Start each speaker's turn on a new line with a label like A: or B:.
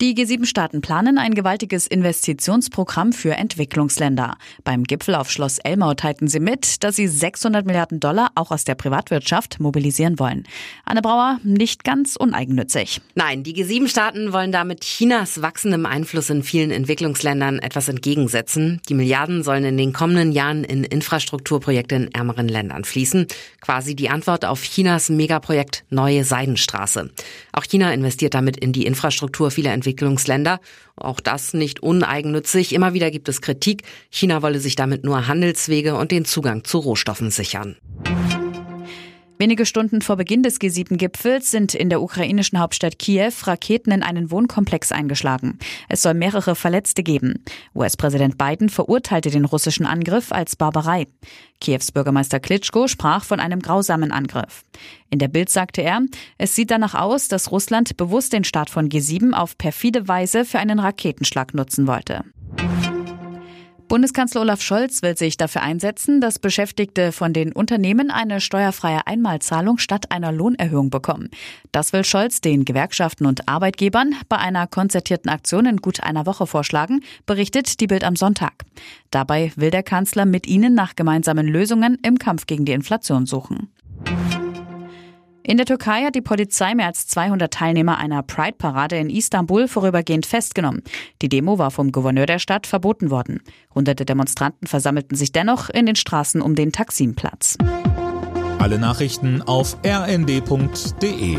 A: Die G7-Staaten planen ein gewaltiges Investitionsprogramm für Entwicklungsländer. Beim Gipfel auf Schloss Elmau teilten sie mit, dass sie 600 Milliarden Dollar auch aus der Privatwirtschaft mobilisieren wollen. Anne Brauer, nicht ganz uneigennützig.
B: Nein, die G7-Staaten wollen damit Chinas wachsendem Einfluss in vielen Entwicklungsländern etwas entgegensetzen. Die Milliarden sollen in den kommenden Jahren in Infrastrukturprojekte in ärmeren Ländern fließen. Quasi die Antwort auf Chinas Megaprojekt Neue Seidenstraße. Auch China investiert damit in die Infrastruktur vieler Entwicklungsländer Entwicklungsländer. Auch das nicht uneigennützig. Immer wieder gibt es Kritik. China wolle sich damit nur Handelswege und den Zugang zu Rohstoffen sichern.
A: Wenige Stunden vor Beginn des G7-Gipfels sind in der ukrainischen Hauptstadt Kiew Raketen in einen Wohnkomplex eingeschlagen. Es soll mehrere Verletzte geben. US-Präsident Biden verurteilte den russischen Angriff als Barbarei. Kiews Bürgermeister Klitschko sprach von einem grausamen Angriff. In der Bild sagte er, es sieht danach aus, dass Russland bewusst den Start von G7 auf perfide Weise für einen Raketenschlag nutzen wollte. Bundeskanzler Olaf Scholz will sich dafür einsetzen, dass Beschäftigte von den Unternehmen eine steuerfreie Einmalzahlung statt einer Lohnerhöhung bekommen. Das will Scholz den Gewerkschaften und Arbeitgebern bei einer konzertierten Aktion in gut einer Woche vorschlagen, berichtet die Bild am Sonntag. Dabei will der Kanzler mit ihnen nach gemeinsamen Lösungen im Kampf gegen die Inflation suchen. In der Türkei hat die Polizei mehr als 200 Teilnehmer einer Pride-Parade in Istanbul vorübergehend festgenommen. Die Demo war vom Gouverneur der Stadt verboten worden. Hunderte Demonstranten versammelten sich dennoch in den Straßen um den Taksimplatz.
C: Alle Nachrichten auf rnd.de